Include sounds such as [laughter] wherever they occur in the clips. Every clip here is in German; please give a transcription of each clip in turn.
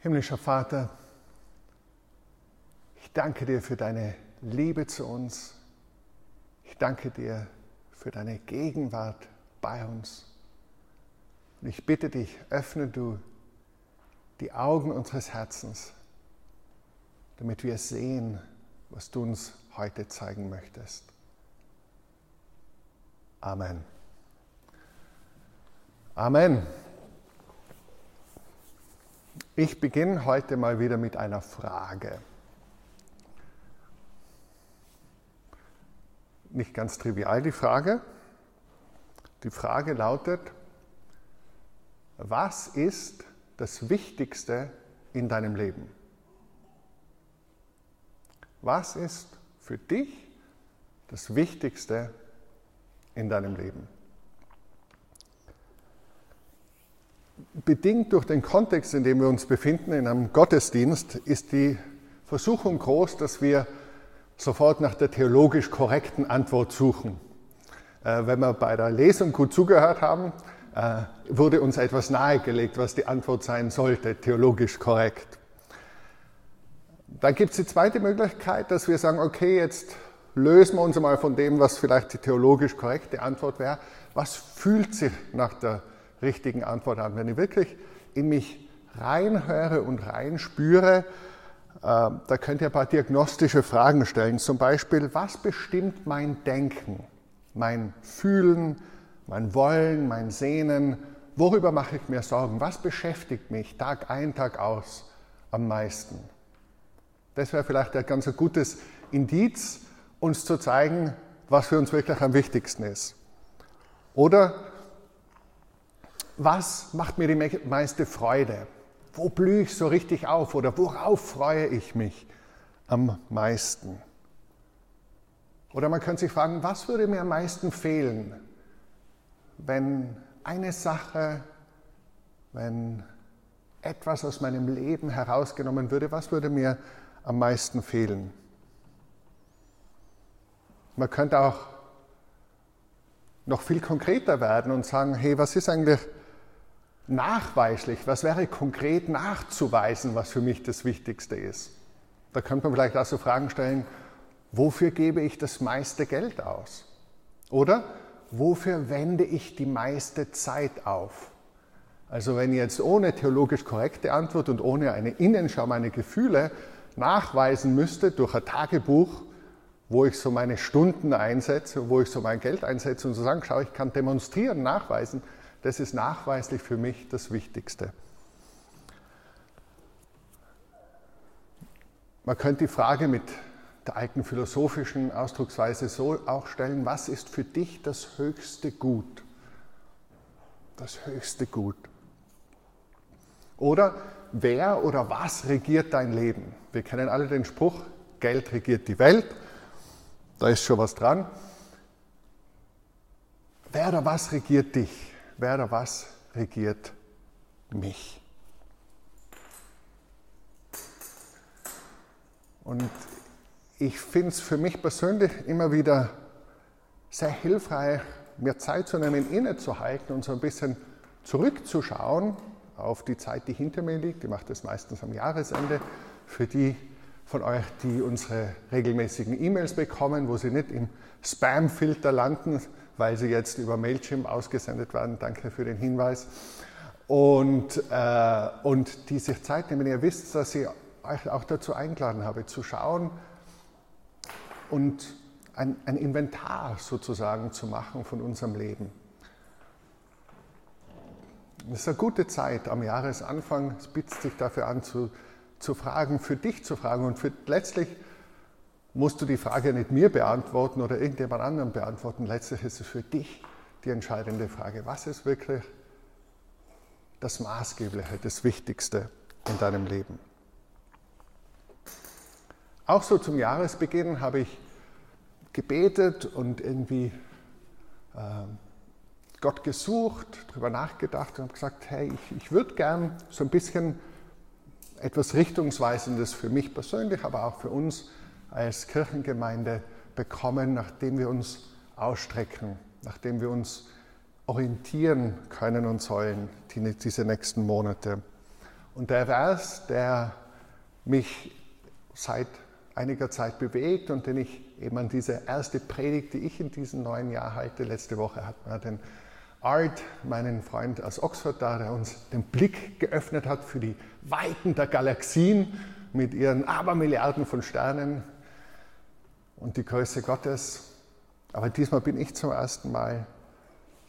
Himmlischer Vater, ich danke dir für deine Liebe zu uns. Ich danke dir für deine Gegenwart bei uns. Und ich bitte dich, öffne du die Augen unseres Herzens, damit wir sehen, was du uns heute zeigen möchtest. Amen. Amen. Ich beginne heute mal wieder mit einer Frage. Nicht ganz trivial die Frage. Die Frage lautet, was ist das Wichtigste in deinem Leben? Was ist für dich das Wichtigste in deinem Leben? Bedingt durch den Kontext, in dem wir uns befinden, in einem Gottesdienst, ist die Versuchung groß, dass wir sofort nach der theologisch korrekten Antwort suchen. Äh, wenn wir bei der Lesung gut zugehört haben, äh, wurde uns etwas nahegelegt, was die Antwort sein sollte, theologisch korrekt. Dann gibt es die zweite Möglichkeit, dass wir sagen, okay, jetzt lösen wir uns mal von dem, was vielleicht die theologisch korrekte Antwort wäre. Was fühlt sich nach der richtigen Antwort an? Wenn ich wirklich in mich reinhöre und reinspüre, äh, da könnt ihr ein paar diagnostische Fragen stellen. Zum Beispiel, was bestimmt mein Denken, mein Fühlen, mein Wollen, mein Sehnen? Worüber mache ich mir Sorgen? Was beschäftigt mich Tag ein, Tag aus am meisten? Das wäre vielleicht ein ganz gutes Indiz, uns zu zeigen, was für uns wirklich am wichtigsten ist. Oder was macht mir die meiste Freude? Wo blühe ich so richtig auf oder worauf freue ich mich am meisten? Oder man könnte sich fragen, was würde mir am meisten fehlen, wenn eine Sache, wenn etwas aus meinem Leben herausgenommen würde, was würde mir am meisten fehlen? Man könnte auch noch viel konkreter werden und sagen, hey, was ist eigentlich nachweislich, was wäre konkret nachzuweisen, was für mich das Wichtigste ist? Da könnte man vielleicht auch so Fragen stellen, wofür gebe ich das meiste Geld aus? Oder wofür wende ich die meiste Zeit auf? Also wenn jetzt ohne theologisch korrekte Antwort und ohne eine Innenschau meine Gefühle nachweisen müsste durch ein Tagebuch, wo ich so meine Stunden einsetze, wo ich so mein Geld einsetze und so sagen, schau, ich kann demonstrieren, nachweisen, das ist nachweislich für mich das Wichtigste. Man könnte die Frage mit der alten philosophischen Ausdrucksweise so auch stellen, was ist für dich das höchste Gut? Das höchste Gut. Oder wer oder was regiert dein Leben? Wir kennen alle den Spruch, Geld regiert die Welt. Da ist schon was dran. Wer oder was regiert dich? Wer oder was regiert mich? Und ich finde es für mich persönlich immer wieder sehr hilfreich, mir Zeit zu nehmen, innezuhalten und so ein bisschen zurückzuschauen auf die Zeit, die hinter mir liegt. Ich mache das meistens am Jahresende. Für die von euch, die unsere regelmäßigen E-Mails bekommen, wo sie nicht im Spam-Filter landen, weil sie jetzt über Mailchimp ausgesendet werden. Danke für den Hinweis. Und, äh, und die sich Zeit nehmen. Ihr wisst, dass ich euch auch dazu eingeladen habe, zu schauen und ein, ein Inventar sozusagen zu machen von unserem Leben. Es ist eine gute Zeit am Jahresanfang. Es bietet sich dafür an, zu, zu fragen, für dich zu fragen. Und für, letztlich musst du die Frage nicht mir beantworten oder irgendjemand anderem beantworten. Letztlich ist es für dich die entscheidende Frage. Was ist wirklich das Maßgebliche, das Wichtigste in deinem Leben? Auch so zum Jahresbeginn habe ich gebetet und irgendwie äh, Gott gesucht, darüber nachgedacht und gesagt, hey, ich, ich würde gern so ein bisschen etwas Richtungsweisendes für mich persönlich, aber auch für uns als Kirchengemeinde bekommen, nachdem wir uns ausstrecken, nachdem wir uns orientieren können und sollen, die, diese nächsten Monate. Und der Vers, der mich seit einiger Zeit bewegt und den ich eben an diese erste Predigt, die ich in diesem neuen Jahr halte, letzte Woche hat man den Art, meinen Freund aus Oxford da, der uns den Blick geöffnet hat für die Weiten der Galaxien mit ihren Abermilliarden von Sternen und die Größe Gottes. Aber diesmal bin ich zum ersten Mal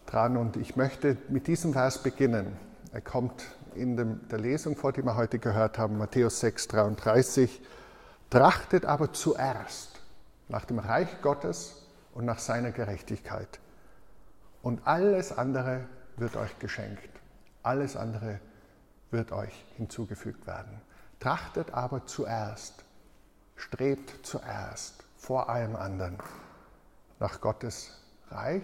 dran und ich möchte mit diesem Vers beginnen. Er kommt in dem, der Lesung vor, die wir heute gehört haben, Matthäus 6, 33. Trachtet aber zuerst nach dem Reich Gottes und nach seiner Gerechtigkeit. Und alles andere wird euch geschenkt. Alles andere wird euch hinzugefügt werden. Trachtet aber zuerst, strebt zuerst vor allem anderen nach Gottes Reich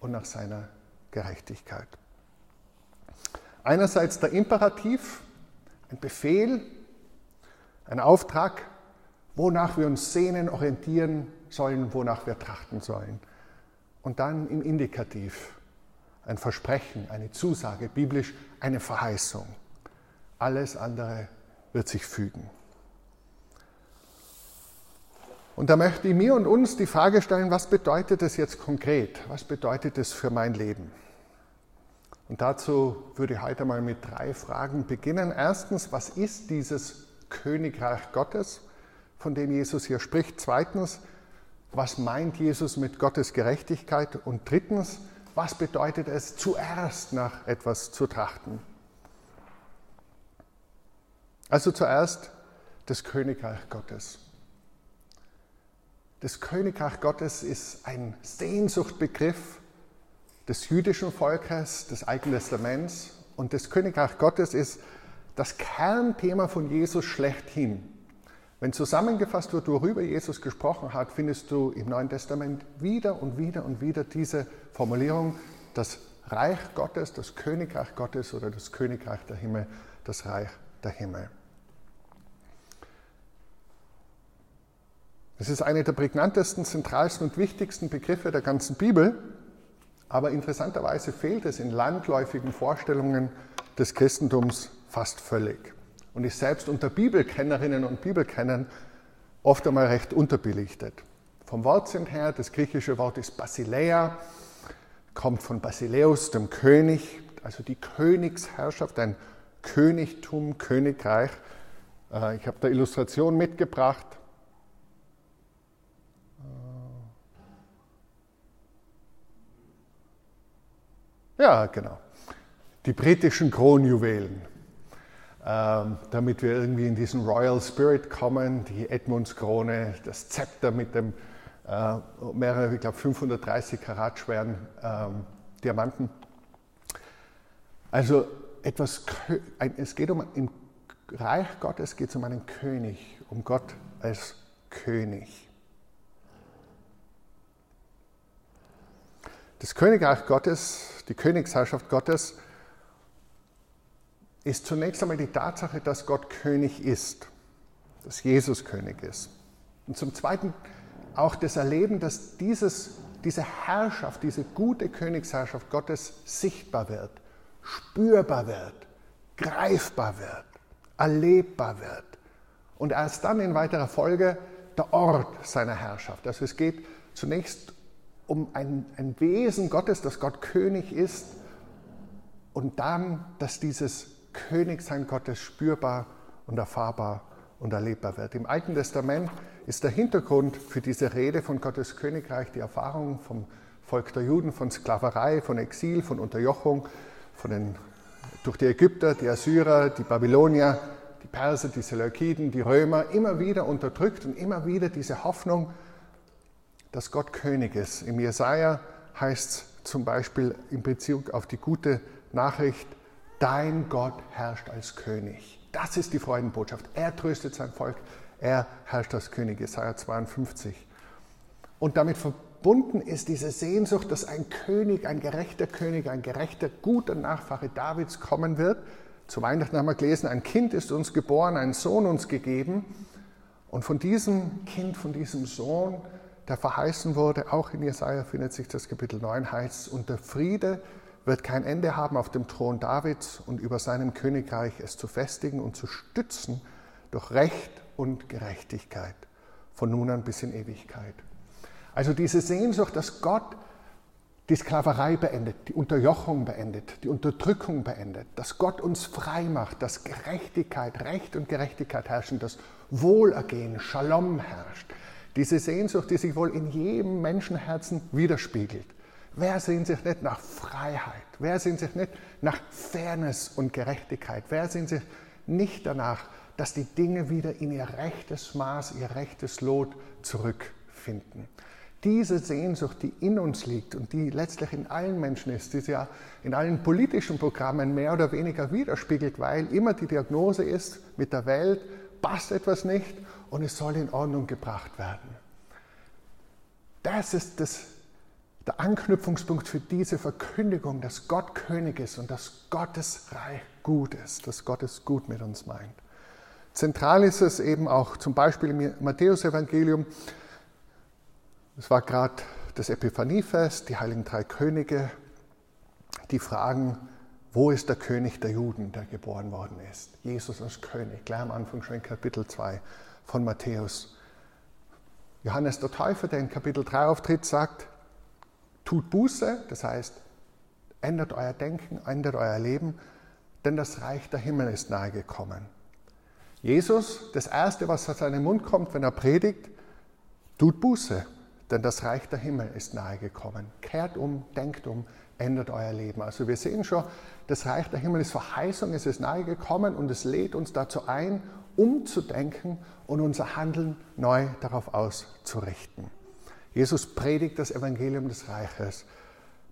und nach seiner Gerechtigkeit. Einerseits der Imperativ, ein Befehl, ein Auftrag, wonach wir uns sehnen, orientieren sollen, wonach wir trachten sollen. Und dann im Indikativ ein Versprechen, eine Zusage, biblisch eine Verheißung. Alles andere wird sich fügen. Und da möchte ich mir und uns die Frage stellen, was bedeutet das jetzt konkret? Was bedeutet das für mein Leben? Und dazu würde ich heute mal mit drei Fragen beginnen. Erstens, was ist dieses Königreich Gottes, von dem Jesus hier spricht? Zweitens, was meint Jesus mit Gottes Gerechtigkeit? Und drittens, was bedeutet es, zuerst nach etwas zu trachten? Also zuerst das Königreich Gottes. Das Königreich Gottes ist ein Sehnsuchtbegriff des jüdischen Volkes, des Alten Testaments. Und das Königreich Gottes ist das Kernthema von Jesus schlechthin. Wenn zusammengefasst wird, worüber Jesus gesprochen hat, findest du im Neuen Testament wieder und wieder und wieder diese Formulierung, das Reich Gottes, das Königreich Gottes oder das Königreich der Himmel, das Reich der Himmel. Es ist einer der prägnantesten, zentralsten und wichtigsten Begriffe der ganzen Bibel, aber interessanterweise fehlt es in landläufigen Vorstellungen des Christentums fast völlig und ist selbst unter Bibelkennerinnen und Bibelkennern oft einmal recht unterbelichtet. Vom Wortsinn her, das griechische Wort ist Basileia, kommt von Basileus, dem König, also die Königsherrschaft, ein Königtum, Königreich. Äh, ich habe da Illustration mitgebracht. Ja, genau. Die britischen Kronjuwelen. Ähm, damit wir irgendwie in diesen Royal Spirit kommen, die Edmundskrone, das Zepter mit dem äh, mehrere, ich glaube 530 Karat schweren ähm, Diamanten. Also etwas, es geht um, im Reich Gottes geht es um einen König, um Gott als König. Das Königreich Gottes, die Königsherrschaft Gottes, ist zunächst einmal die Tatsache, dass Gott König ist, dass Jesus König ist. Und zum Zweiten auch das Erleben, dass dieses, diese Herrschaft, diese gute Königsherrschaft Gottes sichtbar wird, spürbar wird, greifbar wird, erlebbar wird. Und erst dann in weiterer Folge der Ort seiner Herrschaft. Also es geht zunächst um ein, ein Wesen Gottes, dass Gott König ist und dann, dass dieses Königsein Gottes spürbar und erfahrbar und erlebbar wird. Im Alten Testament ist der Hintergrund für diese Rede von Gottes Königreich die Erfahrung vom Volk der Juden, von Sklaverei, von Exil, von Unterjochung, von den, durch die Ägypter, die Assyrer, die Babylonier, die Perser, die Seleukiden, die Römer, immer wieder unterdrückt und immer wieder diese Hoffnung, dass Gott König ist. Im Jesaja heißt es zum Beispiel in Bezug auf die gute Nachricht, dein Gott herrscht als König. Das ist die Freudenbotschaft. Er tröstet sein Volk, er herrscht als König, Jesaja 52. Und damit verbunden ist diese Sehnsucht, dass ein König, ein gerechter König, ein gerechter, guter Nachfahre Davids kommen wird. Zu Weihnachten haben wir gelesen, ein Kind ist uns geboren, ein Sohn uns gegeben. Und von diesem Kind, von diesem Sohn der verheißen wurde, auch in Jesaja findet sich das Kapitel 9, heißt und der Friede wird kein Ende haben auf dem Thron Davids und über seinem Königreich es zu festigen und zu stützen durch Recht und Gerechtigkeit von nun an bis in Ewigkeit. Also diese Sehnsucht, dass Gott die Sklaverei beendet, die Unterjochung beendet, die Unterdrückung beendet, dass Gott uns frei macht, dass Gerechtigkeit, Recht und Gerechtigkeit herrschen, dass Wohlergehen, Shalom herrscht. Diese Sehnsucht, die sich wohl in jedem Menschenherzen widerspiegelt. Wer sehnt sich nicht nach Freiheit? Wer sehnt sich nicht nach Fairness und Gerechtigkeit? Wer sehnt sich nicht danach, dass die Dinge wieder in ihr rechtes Maß, ihr rechtes Lot zurückfinden? Diese Sehnsucht, die in uns liegt und die letztlich in allen Menschen ist, die sich ja in allen politischen Programmen mehr oder weniger widerspiegelt, weil immer die Diagnose ist, mit der Welt passt etwas nicht und es soll in Ordnung gebracht werden. Das ist das der Anknüpfungspunkt für diese Verkündigung, dass Gott König ist und dass Gottes Reich gut ist, dass Gott es gut mit uns meint. Zentral ist es eben auch zum Beispiel im Matthäusevangelium. Es war gerade das Epiphaniefest, die Heiligen Drei Könige, die fragen, wo ist der König der Juden, der geboren worden ist? Jesus als König, gleich am Anfang schon in Kapitel 2 von Matthäus. Johannes der Täufer, der in Kapitel 3 auftritt, sagt, Tut Buße, das heißt, ändert euer Denken, ändert euer Leben, denn das Reich der Himmel ist nahe gekommen. Jesus, das Erste, was aus seinem Mund kommt, wenn er predigt, tut Buße, denn das Reich der Himmel ist nahe gekommen. Kehrt um, denkt um, ändert euer Leben. Also wir sehen schon, das Reich der Himmel ist Verheißung, es ist nahe gekommen und es lädt uns dazu ein, umzudenken und unser Handeln neu darauf auszurichten. Jesus predigt das Evangelium des Reiches.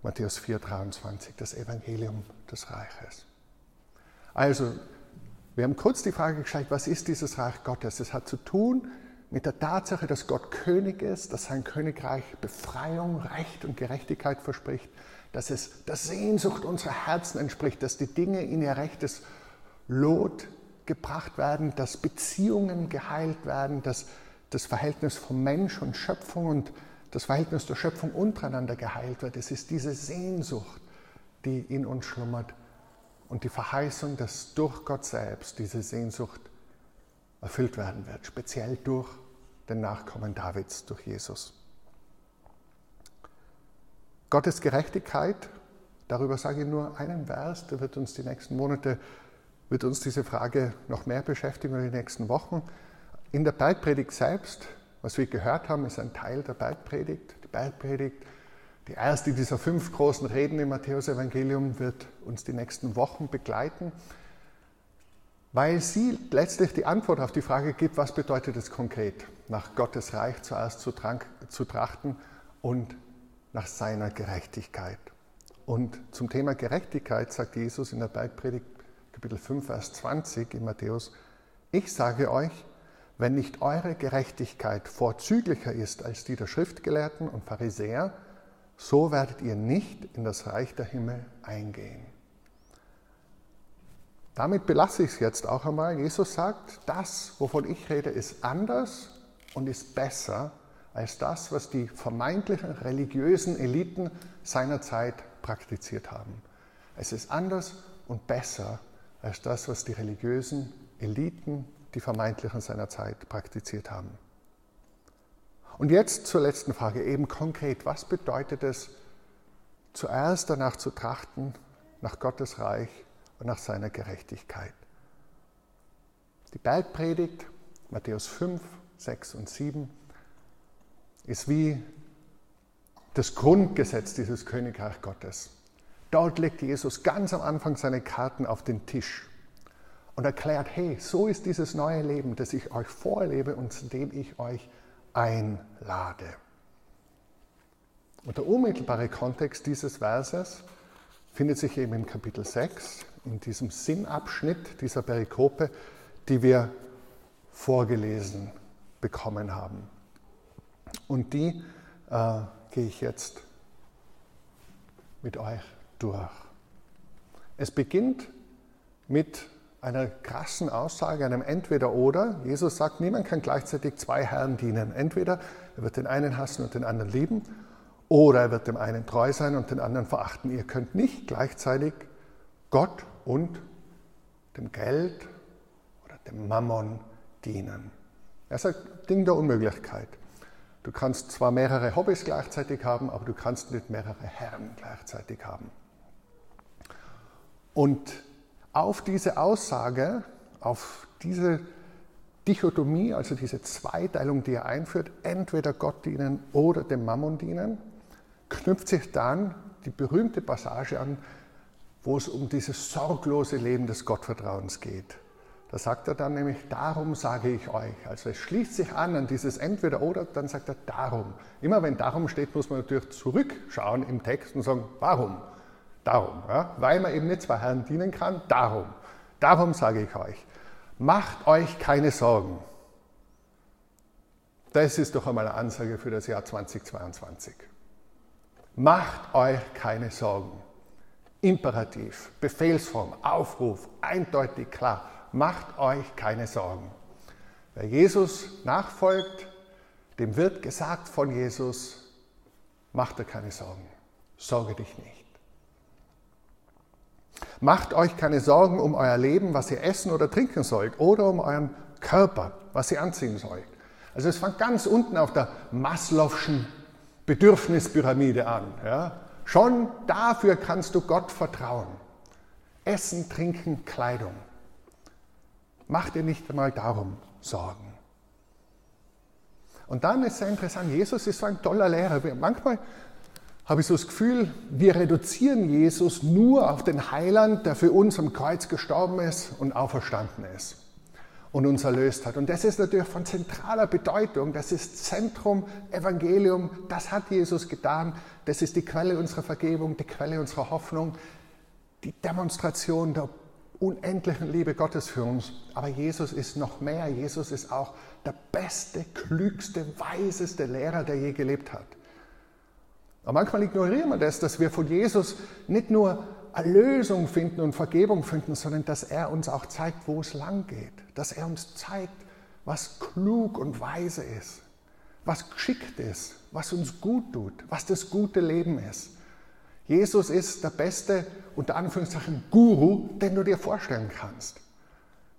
Matthäus 4, 23, das Evangelium des Reiches. Also, wir haben kurz die Frage gestellt, was ist dieses Reich Gottes? Es hat zu tun mit der Tatsache, dass Gott König ist, dass sein Königreich Befreiung, Recht und Gerechtigkeit verspricht, dass es der Sehnsucht unserer Herzen entspricht, dass die Dinge in ihr rechtes Lot gebracht werden, dass Beziehungen geheilt werden, dass das Verhältnis von Mensch und Schöpfung und das Verhältnis der Schöpfung untereinander geheilt wird. Es ist diese Sehnsucht, die in uns schlummert und die Verheißung, dass durch Gott selbst diese Sehnsucht erfüllt werden wird, speziell durch den Nachkommen Davids, durch Jesus. Gottes Gerechtigkeit, darüber sage ich nur einen Vers, der wird uns die nächsten Monate, wird uns diese Frage noch mehr beschäftigen in den nächsten Wochen. In der Bergpredigt selbst was wir gehört haben, ist ein Teil der Bergpredigt. Die Bergpredigt, die erste dieser fünf großen Reden im Matthäusevangelium, wird uns die nächsten Wochen begleiten, weil sie letztlich die Antwort auf die Frage gibt, was bedeutet es konkret, nach Gottes Reich zuerst zu, zu trachten und nach seiner Gerechtigkeit. Und zum Thema Gerechtigkeit sagt Jesus in der Bergpredigt, Kapitel 5, Vers 20 in Matthäus, ich sage euch, wenn nicht eure Gerechtigkeit vorzüglicher ist als die der Schriftgelehrten und Pharisäer, so werdet ihr nicht in das Reich der Himmel eingehen. Damit belasse ich es jetzt auch einmal. Jesus sagt, das, wovon ich rede, ist anders und ist besser als das, was die vermeintlichen religiösen Eliten seiner Zeit praktiziert haben. Es ist anders und besser als das, was die religiösen Eliten die Vermeintlichen seiner Zeit praktiziert haben. Und jetzt zur letzten Frage, eben konkret, was bedeutet es, zuerst danach zu trachten, nach Gottes Reich und nach seiner Gerechtigkeit? Die Bergpredigt, Matthäus 5, 6 und 7, ist wie das Grundgesetz dieses Königreich Gottes. Dort legt Jesus ganz am Anfang seine Karten auf den Tisch und erklärt, hey, so ist dieses neue Leben, das ich euch vorlebe und zu dem ich euch einlade. Und der unmittelbare Kontext dieses Verses findet sich eben im Kapitel 6, in diesem Sinnabschnitt dieser Perikope, die wir vorgelesen bekommen haben. Und die äh, gehe ich jetzt mit euch durch. Es beginnt mit einer krassen Aussage, einem Entweder-Oder. Jesus sagt, niemand kann gleichzeitig zwei Herren dienen. Entweder er wird den einen hassen und den anderen lieben, oder er wird dem einen treu sein und den anderen verachten. Ihr könnt nicht gleichzeitig Gott und dem Geld oder dem Mammon dienen. Ist ein Ding der Unmöglichkeit. Du kannst zwar mehrere Hobbys gleichzeitig haben, aber du kannst nicht mehrere Herren gleichzeitig haben. Und auf diese Aussage, auf diese Dichotomie, also diese Zweiteilung, die er einführt, entweder Gott dienen oder dem Mammon dienen, knüpft sich dann die berühmte Passage an, wo es um dieses sorglose Leben des Gottvertrauens geht. Da sagt er dann nämlich, darum sage ich euch. Also es schließt sich an an dieses Entweder oder, dann sagt er darum. Immer wenn darum steht, muss man natürlich zurückschauen im Text und sagen, warum? Darum. Ja? Weil man eben nicht zwei Herren dienen kann, darum. Darum sage ich euch, macht euch keine Sorgen. Das ist doch einmal eine Ansage für das Jahr 2022. Macht euch keine Sorgen. Imperativ, Befehlsform, Aufruf, eindeutig klar macht euch keine Sorgen. Wer Jesus nachfolgt, dem wird gesagt von Jesus, macht dir keine Sorgen, sorge dich nicht. Macht euch keine Sorgen um euer Leben, was ihr essen oder trinken sollt, oder um euren Körper, was ihr anziehen sollt. Also es fängt ganz unten auf der Maslow'schen Bedürfnispyramide an. Ja? Schon dafür kannst du Gott vertrauen. Essen, Trinken, Kleidung. Mach dir nicht einmal darum Sorgen. Und dann ist es sehr interessant, Jesus ist so ein toller Lehrer. Manchmal habe ich so das Gefühl, wir reduzieren Jesus nur auf den Heiland, der für uns am Kreuz gestorben ist und auferstanden ist und uns erlöst hat. Und das ist natürlich von zentraler Bedeutung. Das ist Zentrum Evangelium. Das hat Jesus getan. Das ist die Quelle unserer Vergebung, die Quelle unserer Hoffnung, die Demonstration der unendlichen Liebe Gottes für uns. Aber Jesus ist noch mehr. Jesus ist auch der beste, klügste, weiseste Lehrer, der je gelebt hat. Aber manchmal ignorieren wir das, dass wir von Jesus nicht nur Erlösung finden und Vergebung finden, sondern dass er uns auch zeigt, wo es lang geht. Dass er uns zeigt, was klug und weise ist, was geschickt ist, was uns gut tut, was das gute Leben ist. Jesus ist der beste, unter Anführungszeichen, Guru, den du dir vorstellen kannst.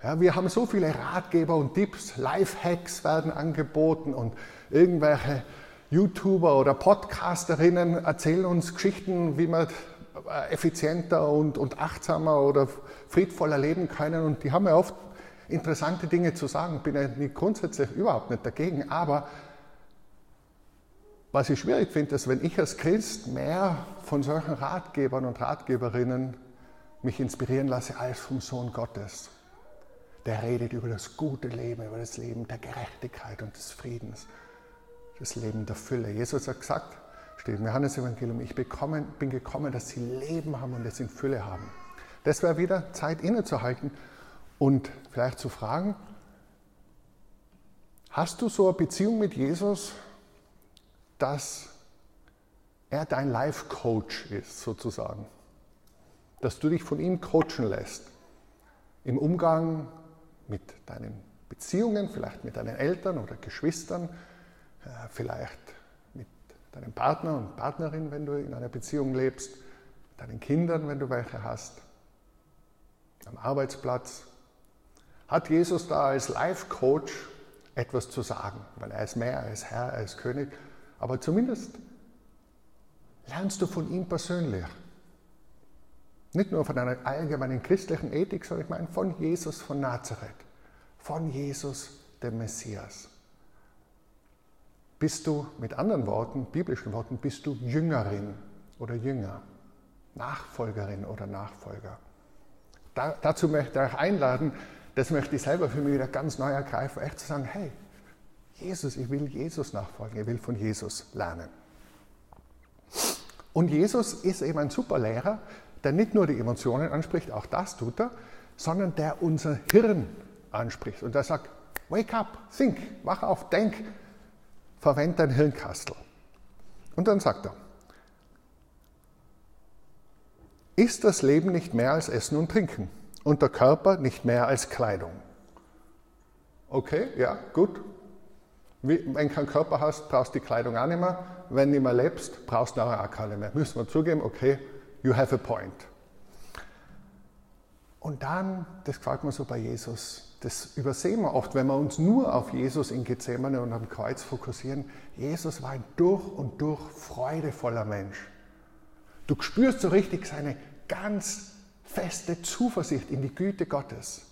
Ja, wir haben so viele Ratgeber und Tipps, Lifehacks werden angeboten und irgendwelche YouTuber oder Podcasterinnen erzählen uns Geschichten, wie man äh, effizienter und, und achtsamer oder friedvoller leben können. Und die haben ja oft interessante Dinge zu sagen. Bin ja nicht grundsätzlich überhaupt nicht dagegen, aber was ich schwierig finde, ist, wenn ich als Christ mehr von solchen Ratgebern und Ratgeberinnen mich inspirieren lasse als vom Sohn Gottes. Der redet über das gute Leben, über das Leben der Gerechtigkeit und des Friedens, das Leben der Fülle. Jesus hat gesagt, steht im Johannes-Evangelium, ich bekommen, bin gekommen, dass sie Leben haben und es in Fülle haben. Das wäre wieder Zeit innezuhalten und vielleicht zu fragen, hast du so eine Beziehung mit Jesus, dass er dein Life-Coach ist, sozusagen. Dass du dich von ihm coachen lässt. Im Umgang mit deinen Beziehungen, vielleicht mit deinen Eltern oder Geschwistern, vielleicht mit deinem Partner und Partnerin, wenn du in einer Beziehung lebst, deinen Kindern, wenn du welche hast, am Arbeitsplatz. Hat Jesus da als Life-Coach etwas zu sagen? Weil er ist mehr, ist Herr, er ist König aber zumindest lernst du von ihm persönlich. Nicht nur von einer allgemeinen christlichen Ethik, sondern ich meine von Jesus von Nazareth, von Jesus, dem Messias. Bist du, mit anderen Worten, biblischen Worten, bist du Jüngerin oder Jünger, Nachfolgerin oder Nachfolger. Da, dazu möchte ich euch einladen, das möchte ich selber für mich wieder ganz neu ergreifen, echt zu sagen, hey, Jesus, ich will Jesus nachfolgen, ich will von Jesus lernen. Und Jesus ist eben ein super Lehrer, der nicht nur die Emotionen anspricht, auch das tut er, sondern der unser Hirn anspricht. Und der sagt, wake up, think, wach auf, denk, verwende dein Hirnkastel. Und dann sagt er, ist das Leben nicht mehr als Essen und Trinken und der Körper nicht mehr als Kleidung? Okay, ja, gut, Wenn du keinen Körper hast, brauchst du die Kleidung auch nicht mehr. Wenn du nicht mehr lebst, brauchst du auch keine mehr. Müssen wir zugeben, okay, you have a point. Und dann, das gefällt mir so bei Jesus, das übersehen wir oft, wenn wir uns nur auf Jesus in Gethsemane und am Kreuz fokussieren. Jesus war ein durch und durch freudevoller Mensch. Du spürst so richtig seine ganz feste Zuversicht in die Güte Gottes,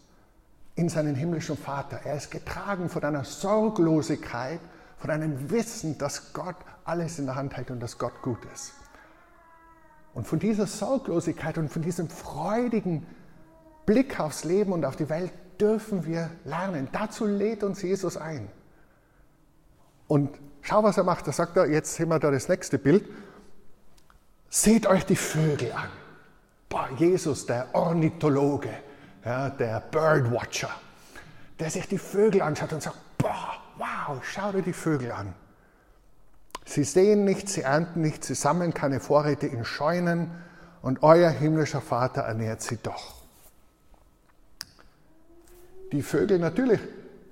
in seinen himmlischen Vater. Er ist getragen von einer Sorglosigkeit, von einem Wissen, dass Gott alles in der Hand hält und dass Gott gut ist. Und von dieser Sorglosigkeit und von diesem freudigen Blick aufs Leben und auf die Welt dürfen wir lernen. Dazu lädt uns Jesus ein. Und schau, was er macht. Da sagt er, jetzt sehen wir da das nächste Bild. Seht euch die Vögel an. Boah, Jesus, der Ornithologe, ja, der Birdwatcher, der sich die Vögel anschaut und sagt, boah, wow, schau dir die Vögel an. Sie sehen nicht, sie ernten nicht, sie sammeln keine Vorräte in Scheunen und euer himmlischer Vater ernährt sie doch. Die Vögel natürlich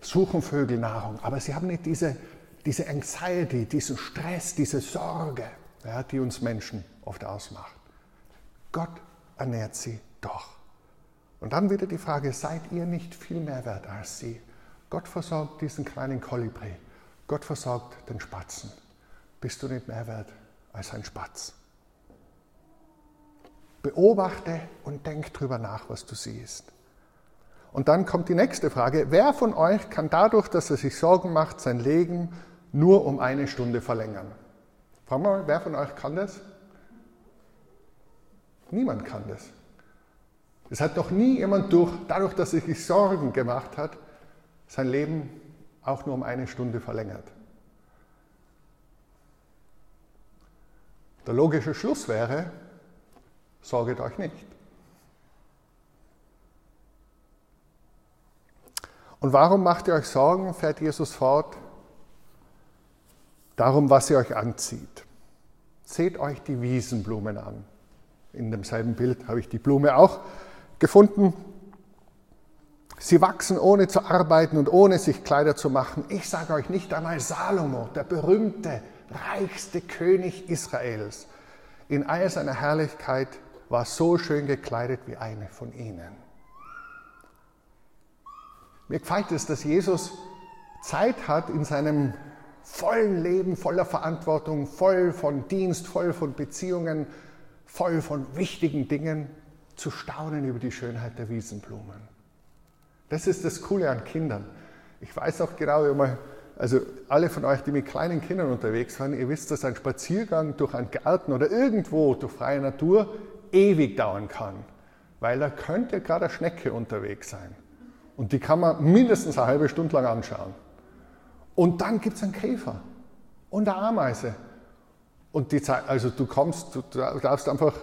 suchen Vögel Nahrung, aber sie haben nicht diese, diese Anxiety, diesen Stress, diese Sorge, ja, die uns Menschen oft ausmacht. Gott ernährt sie doch. Und dann wieder die Frage, seid ihr nicht viel mehr wert als sie? Gott versorgt diesen kleinen Kolibri. Gott versorgt den Spatzen. Bist du nicht mehr wert als ein Spatz? Beobachte und denk drüber nach, was du siehst. Und dann kommt die nächste Frage. Wer von euch kann dadurch, dass er sich Sorgen macht, sein Leben nur um eine Stunde verlängern? Frag mal, wer von euch kann das? Niemand kann das. Es hat noch nie jemand durch, dadurch, dass er sich Sorgen gemacht hat, sein Leben auch nur um eine Stunde verlängert. Der logische Schluss wäre, sorget euch nicht. Und warum macht ihr euch Sorgen, fährt Jesus fort? Darum, was ihr euch anzieht. Seht euch die Wiesenblumen an. In demselben Bild habe ich die Blume auch gefunden. Sie wachsen ohne zu arbeiten und ohne sich Kleider zu machen. Ich sage euch nicht einmal Salomo, der berühmte, reichste König Israels, in all seiner Herrlichkeit war so schön gekleidet wie eine von ihnen. Mir gefällt es, dass Jesus Zeit hat in seinem vollen Leben, voller Verantwortung, voll von Dienst, voll von Beziehungen, voll von wichtigen Dingen, zu staunen über die Schönheit der Wiesenblumen. Das ist das Coole an Kindern. Ich weiß auch genau, immer, also alle von euch, die mit kleinen Kindern unterwegs waren, ihr wisst, dass ein Spaziergang durch einen Garten oder irgendwo durch freie Natur ewig dauern kann, weil da könnte gerade eine Schnecke unterwegs sein. Und die kann man mindestens eine halbe Stunde lang anschauen. Und dann gibt es einen Käfer und eine Ameise. Und die Zeit, also du kommst, du darfst einfach,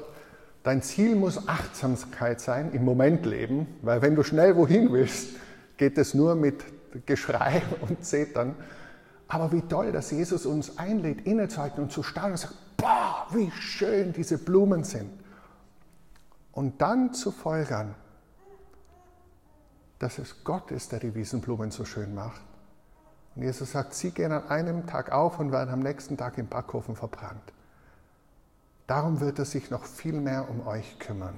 dein Ziel muss Achtsamkeit sein, im Moment leben, weil wenn du schnell wohin willst, geht es nur mit Geschrei [laughs] und Zetern. Aber wie toll, dass Jesus uns einlädt, innezuhalten und zu staunen und sagt, boah, wie schön diese Blumen sind. Und dann zu folgern, dass es Gott ist, der die Wiesenblumen so schön macht. Und Jesus sagt, sie gehen an einem Tag auf und werden am nächsten Tag im Backofen verbrannt. Darum wird er sich noch viel mehr um euch kümmern.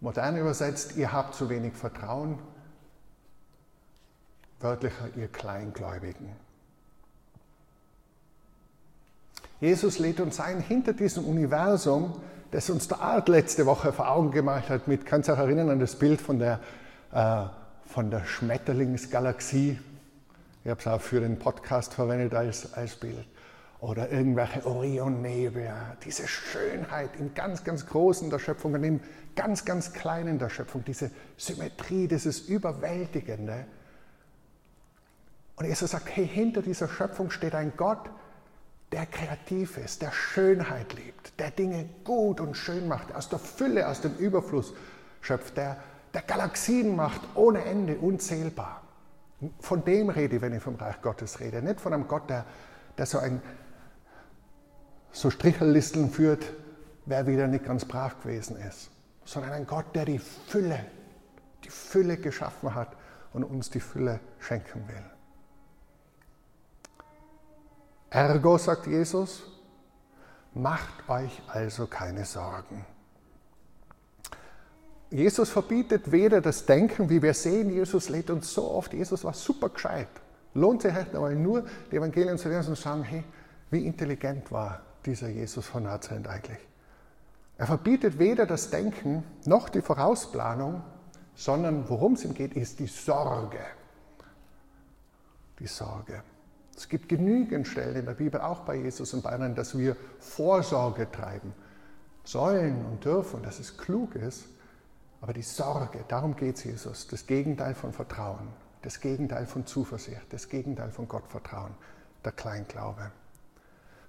Modern übersetzt, ihr habt zu wenig Vertrauen. Wörtlicher, ihr Kleingläubigen. Jesus lädt uns ein, hinter diesem Universum das uns der Art letzte Woche vor Augen gemalt hat. Mit, kannst du dich erinnern an das Bild von der, äh, von der Schmetterlingsgalaxie? Ich habe es auch für den Podcast verwendet als, als Bild. Oder irgendwelche Orionnebel. Diese Schönheit im ganz, ganz Großen der Schöpfung und im ganz, ganz Kleinen der Schöpfung. Diese Symmetrie, dieses Überwältigende. Und Jesus sagt, hey, hinter dieser Schöpfung steht ein Gott, der kreativ ist, der Schönheit liebt, der Dinge gut und schön macht, aus der Fülle, aus dem Überfluss schöpft, der, der Galaxien macht ohne Ende, unzählbar. Von dem rede ich, wenn ich vom Reich Gottes rede. Nicht von einem Gott, der, der so ein so Strichellisteln führt, wer wieder nicht ganz brav gewesen ist, sondern ein Gott, der die Fülle, die Fülle geschaffen hat und uns die Fülle schenken will. Ergo, sagt Jesus, macht euch also keine Sorgen. Jesus verbietet weder das Denken, wie wir sehen, Jesus lädt uns so oft, Jesus war super gescheit. Lohnt sich echt einmal nur, die Evangelien zu lesen und zu sagen, hey, wie intelligent war dieser Jesus von Nazareth eigentlich. Er verbietet weder das Denken noch die Vorausplanung, sondern worum es ihm geht, ist die Sorge. Die Sorge. Es gibt genügend Stellen in der Bibel, auch bei Jesus und bei anderen, dass wir Vorsorge treiben sollen und dürfen, dass es klug ist. Aber die Sorge, darum geht es Jesus, das Gegenteil von Vertrauen, das Gegenteil von Zuversicht, das Gegenteil von Gottvertrauen, der Kleinglaube.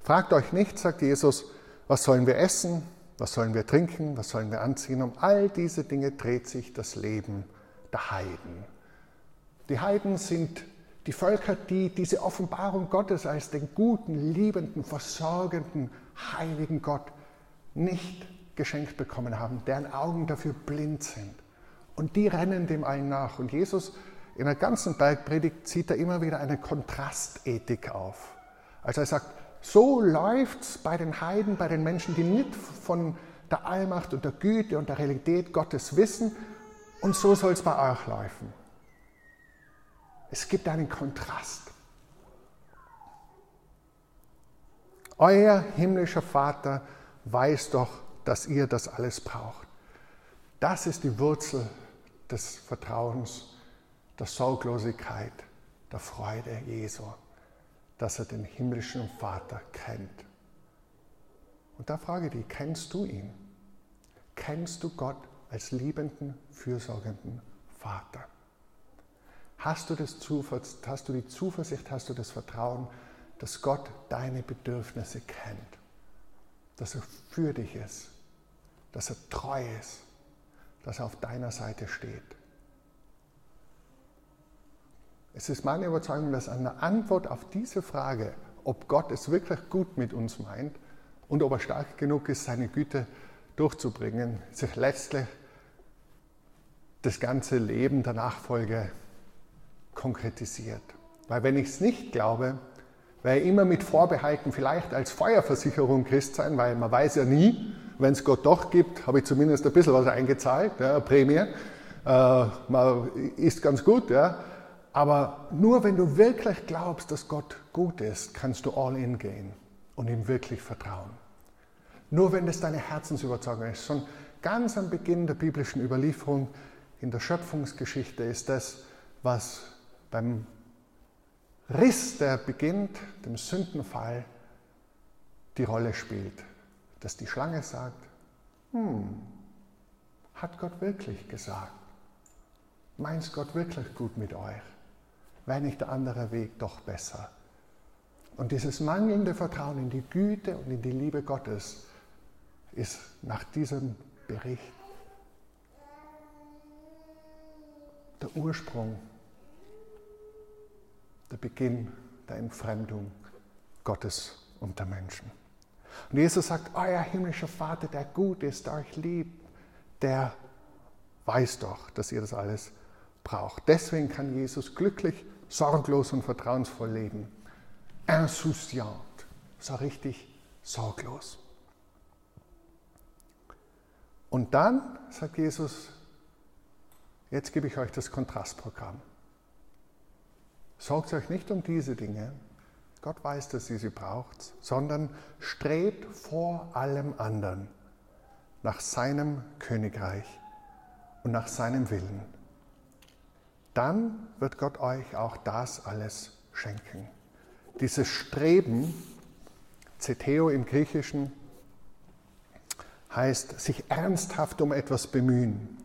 Fragt euch nicht, sagt Jesus, was sollen wir essen, was sollen wir trinken, was sollen wir anziehen. Um all diese Dinge dreht sich das Leben der Heiden. Die Heiden sind die Völker, die diese Offenbarung Gottes als den guten, liebenden, versorgenden, heiligen Gott nicht geschenkt bekommen haben, deren Augen dafür blind sind. Und die rennen dem allen nach. Und Jesus in der ganzen Bergpredigt zieht er immer wieder eine Kontrastethik auf. Also er sagt, so läuft es bei den Heiden, bei den Menschen, die nicht von der Allmacht und der Güte und der Realität Gottes wissen. Und so soll es bei euch laufen. Es gibt einen Kontrast. Euer himmlischer Vater weiß doch, dass ihr das alles braucht. Das ist die Wurzel des Vertrauens, der Sorglosigkeit, der Freude Jesu, dass er den himmlischen Vater kennt. Und da frage ich dich, kennst du ihn? Kennst du Gott als liebenden, fürsorgenden Vater? Hast du, das hast du die Zuversicht, hast du das Vertrauen, dass Gott deine Bedürfnisse kennt, dass er für dich ist, dass er treu ist, dass er auf deiner Seite steht. Es ist meine Überzeugung, dass eine Antwort auf diese Frage, ob Gott es wirklich gut mit uns meint und ob er stark genug ist, seine Güte durchzubringen, sich letztlich das ganze Leben der Nachfolge konkretisiert. Weil wenn ich es nicht glaube, ich immer mit Vorbehalten vielleicht als Feuerversicherung Christ sein, weil man weiß ja nie, wenn es Gott doch gibt, habe ich zumindest ein bisschen was eingezahlt, ja, Prämie. Äh, man ist ganz gut, ja. Aber nur wenn du wirklich glaubst, dass Gott gut ist, kannst du all in gehen und ihm wirklich vertrauen. Nur wenn das deine Herzensüberzeugung ist. Schon ganz am Beginn der biblischen Überlieferung in der Schöpfungsgeschichte ist das, was beim Riss, der beginnt, dem Sündenfall, die Rolle spielt. Dass die Schlange sagt, hm, hat Gott wirklich gesagt? Meint Gott wirklich gut mit euch? Wäre nicht der andere Weg doch besser? Und dieses mangelnde Vertrauen in die Güte und in die Liebe Gottes ist nach diesem Bericht der Ursprung der Beginn der Entfremdung Gottes unter Menschen. Und Jesus sagt, euer himmlischer Vater, der gut ist, der euch liebt, der weiß doch, dass ihr das alles braucht. Deswegen kann Jesus glücklich, sorglos und vertrauensvoll leben. Insouciant, so richtig sorglos. Und dann sagt Jesus, jetzt gebe ich euch das Kontrastprogramm. Sorgt euch nicht um diese Dinge, Gott weiß, dass ihr sie braucht, sondern strebt vor allem anderen nach seinem Königreich und nach seinem Willen. Dann wird Gott euch auch das alles schenken. Dieses Streben, Zeteo im Griechischen, heißt sich ernsthaft um etwas bemühen,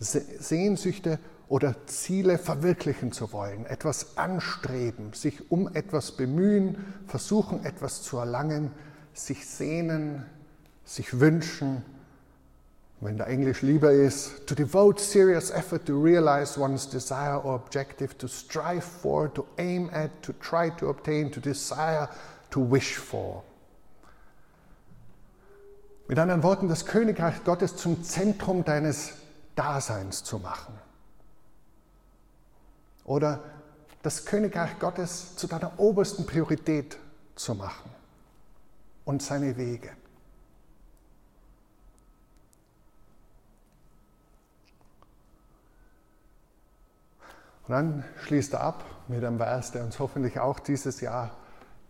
Sehnsüchte oder Ziele verwirklichen zu wollen, etwas anstreben, sich um etwas bemühen, versuchen etwas zu erlangen, sich sehnen, sich wünschen. Wenn der Englisch lieber ist, to devote serious effort to realize one's desire or objective, to strive for, to aim at, to try to obtain, to desire, to wish for. Mit anderen Worten, das Königreich Gottes zum Zentrum deines Daseins zu machen oder das Königreich Gottes zu deiner obersten Priorität zu machen und seine Wege. Und dann schließt er ab mit einem Vers, der uns hoffentlich auch dieses Jahr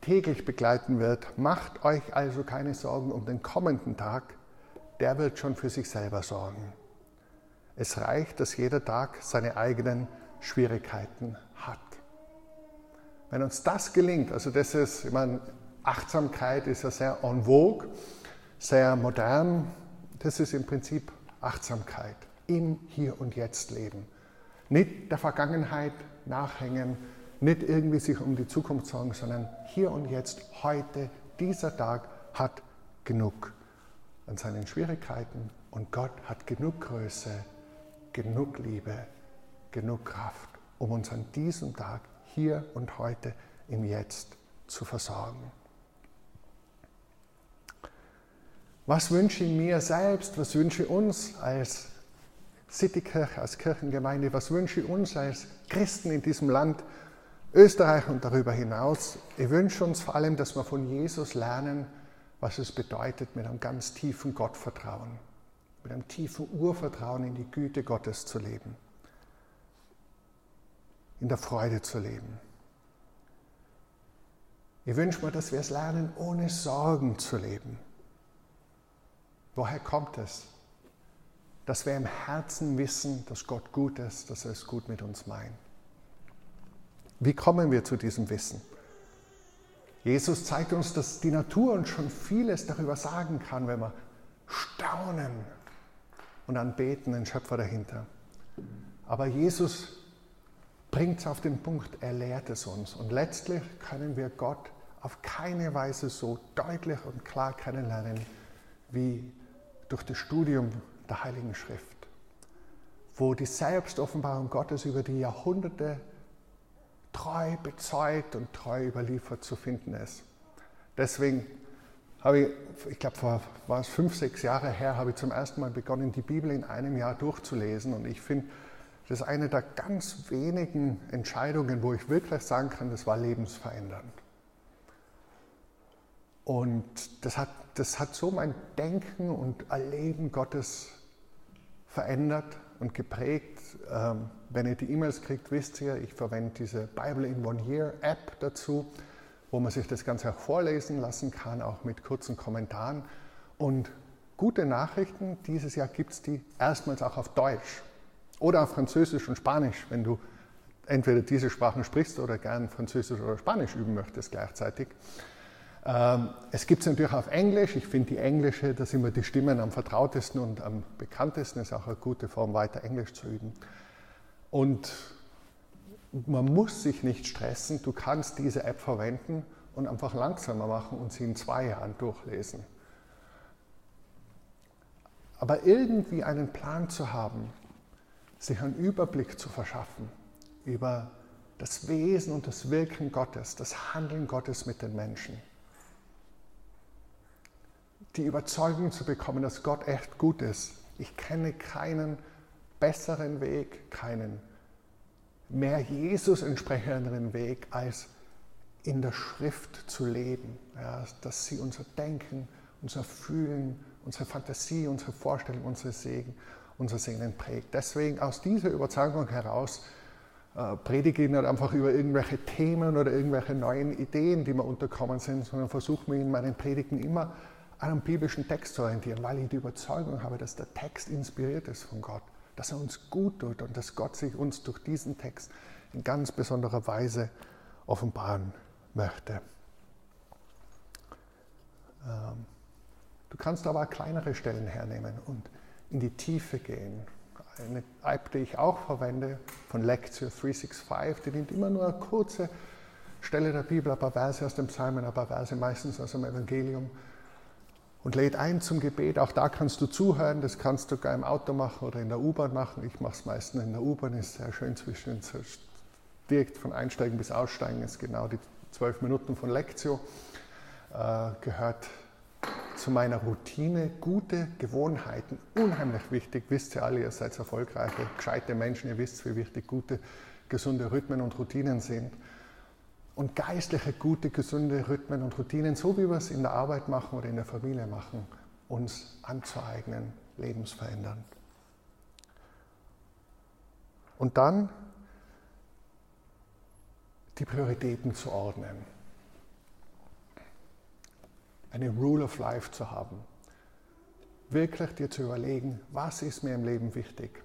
täglich begleiten wird. Macht euch also keine Sorgen um den kommenden Tag, der wird schon für sich selber sorgen. Es reicht, dass jeder Tag seine eigenen Schwierigkeiten hat. Wenn uns das gelingt, also das ist, ich meine, Achtsamkeit ist ja sehr en vogue, sehr modern, das ist im Prinzip Achtsamkeit im Hier und Jetzt leben. Nicht der Vergangenheit nachhängen, nicht irgendwie sich um die Zukunft sorgen, sondern hier und jetzt, heute, dieser Tag hat genug an seinen Schwierigkeiten und Gott hat genug Größe, genug Liebe, genug Kraft, um uns an diesem Tag, hier und heute, im Jetzt zu versorgen. Was wünsche ich mir selbst, was wünsche ich uns als Citykirche, als Kirchengemeinde, was wünsche ich uns als Christen in diesem Land, Österreich und darüber hinaus? Ich wünsche uns vor allem, dass wir von Jesus lernen, was es bedeutet, mit einem ganz tiefen Gottvertrauen, mit einem tiefen Urvertrauen in die Güte Gottes zu leben, in der Freude zu leben. Ich wünsche mir, dass wir es lernen, ohne Sorgen zu leben. Woher kommt es? dass wir im Herzen wissen, dass Gott gut ist, dass er es gut mit uns meint. Wie kommen wir zu diesem Wissen? Jesus zeigt uns, dass die Natur uns schon vieles darüber sagen kann, wenn wir staunen und anbeten den Schöpfer dahinter. Aber Jesus bringt es auf den Punkt, er lehrt es uns. Und letztlich können wir Gott auf keine Weise so deutlich und klar kennenlernen wie durch das Studium der Heiligen Schrift, wo die Selbstoffenbarung Gottes über die Jahrhunderte treu bezeugt und treu überliefert zu finden ist. Deswegen habe ich, ich glaube, vor war es fünf, sechs Jahre her, habe ich zum ersten Mal begonnen, die Bibel in einem Jahr durchzulesen. Und ich finde, das ist eine der ganz wenigen Entscheidungen, wo ich wirklich sagen kann, das war lebensverändernd. Und das hat, das hat so mein Denken und Erleben Gottes verändert und geprägt. Ähm, wenn ihr die E-Mails kriegt, wisst ihr, ich verwende diese Bible in One Year App dazu, wo man sich das Ganze auch vorlesen lassen kann, auch mit kurzen Kommentaren. Und gute Nachrichten, dieses Jahr gibt es die erstmals auch auf Deutsch oder auf Französisch und Spanisch, wenn du entweder diese Sprachen sprichst oder gern Französisch oder Spanisch üben möchtest gleichzeitig. Ähm, es gibt es natürlich auf Englisch. Ich finde die englische, da sind mir die Stimmen am vertrautesten und am bekanntesten. Ist auch eine gute Form, weiter Englisch zu üben. Und man muss sich nicht stressen. Du kannst diese App verwenden und einfach langsamer machen und sie in zwei Jahren durchlesen. Aber irgendwie einen Plan zu haben, sich einen Überblick zu verschaffen über das Wesen und das Wirken Gottes, das Handeln Gottes mit den Menschen die Überzeugung zu bekommen, dass Gott echt gut ist. Ich kenne keinen besseren Weg, keinen mehr Jesus entsprechenderen Weg, als in der Schrift zu leben. Ja, dass sie unser Denken, unser Fühlen, unsere Fantasie, unsere Vorstellung, unsere Segen, unser Sehnen prägt. Deswegen aus dieser Überzeugung heraus äh, predige ich nicht einfach über irgendwelche Themen oder irgendwelche neuen Ideen, die mir unterkommen sind, sondern versuche mir in meinen Predigten immer an einem biblischen Text zu orientieren, weil ich die Überzeugung habe, dass der Text inspiriert ist von Gott, dass er uns gut tut und dass Gott sich uns durch diesen Text in ganz besonderer Weise offenbaren möchte. Ähm, du kannst aber auch kleinere Stellen hernehmen und in die Tiefe gehen. Eine App, die ich auch verwende, von Lectio 365, die nimmt immer nur eine kurze Stelle der Bibel, ein paar Verse aus dem Psalmen, ein paar Verse meistens aus dem Evangelium und lädt ein zum Gebet. Auch da kannst du zuhören, das kannst du sogar im Auto machen oder in der U-Bahn machen. Ich mache es meistens in der U-Bahn, ist sehr schön zwischen direkt von Einsteigen bis Aussteigen, ist genau die zwölf Minuten von Lektio. Äh, gehört zu meiner Routine. Gute Gewohnheiten, unheimlich wichtig. Wisst ihr alle, ihr seid erfolgreiche, gescheite Menschen, ihr wisst, wie wichtig gute, gesunde Rhythmen und Routinen sind. und geistliche, gute, gesunde Rhythmen und Routinen, so wie wir es in der Arbeit machen oder in der Familie machen, uns anzueignen, lebensverändernd. Und dann die Prioritäten zu ordnen. Eine Rule of Life zu haben. Wirklich dir zu überlegen, was ist mir im Leben wichtig.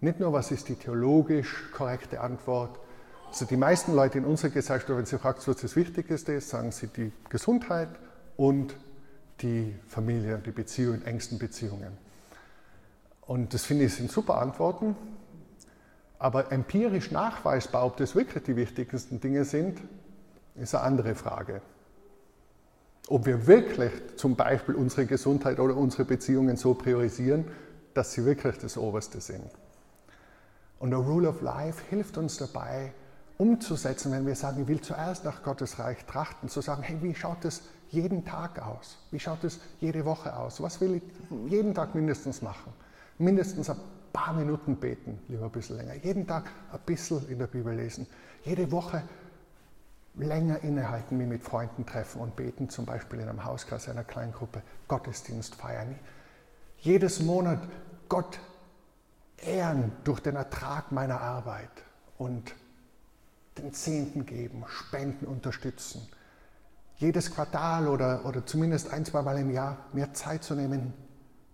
Nicht nur, was ist die theologisch korrekte Antwort. Also die meisten Leute in unserer Gesellschaft, wenn sie fragt, was das Wichtigste ist, sagen sie die Gesundheit und die Familie, die Beziehungen, engsten Beziehungen. Und das finde ich sind super Antworten. Aber empirisch nachweisbar, ob das wirklich die wichtigsten Dinge sind, ist eine andere Frage. Ob wir wirklich zum Beispiel unsere Gesundheit oder unsere Beziehungen so priorisieren, dass sie wirklich das Oberste sind. Und der Rule of Life hilft uns dabei, umzusetzen, wenn wir sagen, ich will zuerst nach Gottes Reich trachten, zu sagen, hey, wie schaut es jeden Tag aus? Wie schaut es jede Woche aus? Was will ich jeden Tag mindestens machen? Mindestens ein paar Minuten beten, lieber ein bisschen länger. Jeden Tag ein bisschen in der Bibel lesen. Jede Woche länger innehalten, mich mit Freunden treffen und beten, zum Beispiel in einem Hauskreis, einer Kleingruppe, Gottesdienst feiern. Jedes Monat Gott ehren durch den Ertrag meiner Arbeit und den Zehnten geben, Spenden unterstützen. Jedes Quartal oder, oder zumindest ein, zwei Mal im Jahr mehr Zeit zu nehmen,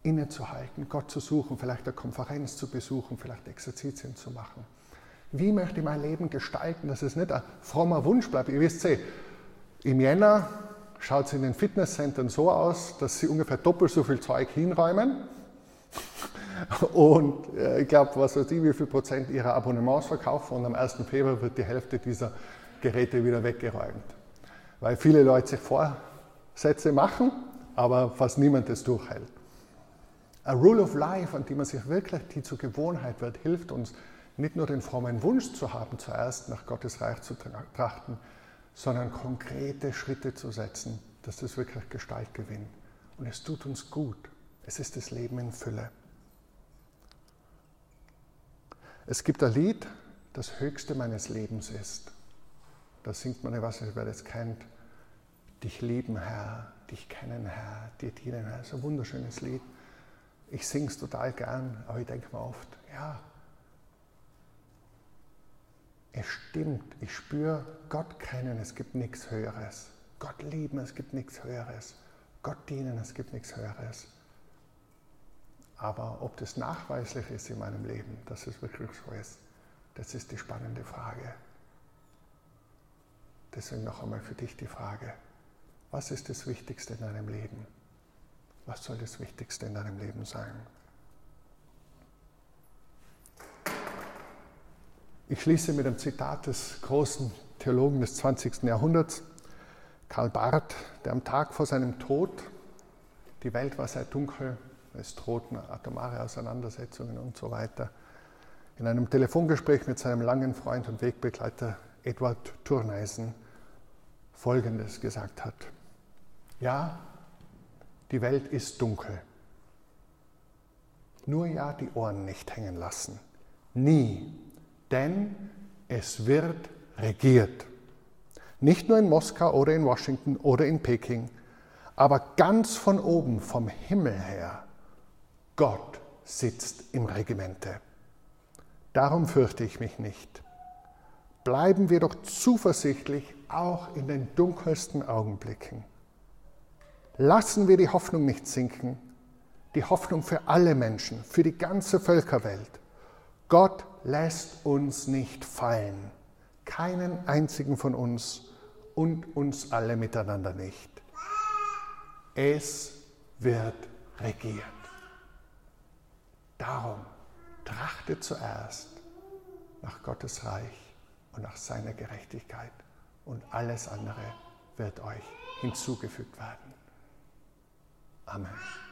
innezuhalten, Gott zu suchen, vielleicht eine Konferenz zu besuchen, vielleicht Exerzitien zu machen. Wie möchte ich mein Leben gestalten, dass es nicht ein frommer Wunsch bleibt? Ihr wisst eh, im Jänner schaut es in den Fitnesscentern so aus, dass sie ungefähr doppelt so viel Zeug hinräumen. Und äh, ich glaube, was weiß ich, wie viel Prozent ihrer Abonnements verkaufen und am 1. Februar wird die Hälfte dieser Geräte wieder weggeräumt. Weil viele Leute sich Vorsätze machen, aber fast niemand es durchhält. A Rule of Life, an die man sich wirklich, die zur Gewohnheit wird, hilft uns, nicht nur den frommen Wunsch zu haben, zuerst nach Gottes Reich zu trachten, sondern konkrete Schritte zu setzen, dass das wirklich Gestalt gewinnt. Und es tut uns gut. Es ist das Leben in Fülle. Es gibt ein Lied, das höchste meines Lebens ist. Da singt man, nicht, wer das kennt. Dich lieben, Herr, dich kennen, Herr, dir dienen, Herr. Das ist ein wunderschönes Lied. Ich singe es total gern, aber ich denke mir oft, ja, es stimmt, ich spüre Gott kennen, es gibt nichts Höheres. Gott lieben, es gibt nichts Höheres. Gott dienen, es gibt nichts Höheres. Aber ob das nachweislich ist in meinem Leben, dass es wirklich so ist, das ist die spannende Frage. Deswegen noch einmal für dich die Frage, was ist das Wichtigste in deinem Leben? Was soll das Wichtigste in deinem Leben sein? Ich schließe mit einem Zitat des großen Theologen des 20. Jahrhunderts, Karl Barth, der am Tag vor seinem Tod, die Welt war sehr dunkel, es drohten atomare Auseinandersetzungen und so weiter, in einem Telefongespräch mit seinem langen Freund und Wegbegleiter Edward Turneisen Folgendes gesagt hat. Ja, die Welt ist dunkel. Nur ja die Ohren nicht hängen lassen. Nie denn es wird regiert. Nicht nur in Moskau oder in Washington oder in Peking, aber ganz von oben, vom Himmel her. Gott sitzt im Regimente. Darum fürchte ich mich nicht. Bleiben wir doch zuversichtlich auch in den dunkelsten Augenblicken. Lassen wir die Hoffnung nicht sinken, die Hoffnung für alle Menschen, für die ganze Völkerwelt. Gott lässt uns nicht fallen, keinen einzigen von uns und uns alle miteinander nicht. Es wird regiert. Darum trachtet zuerst nach Gottes Reich und nach seiner Gerechtigkeit und alles andere wird euch hinzugefügt werden. Amen.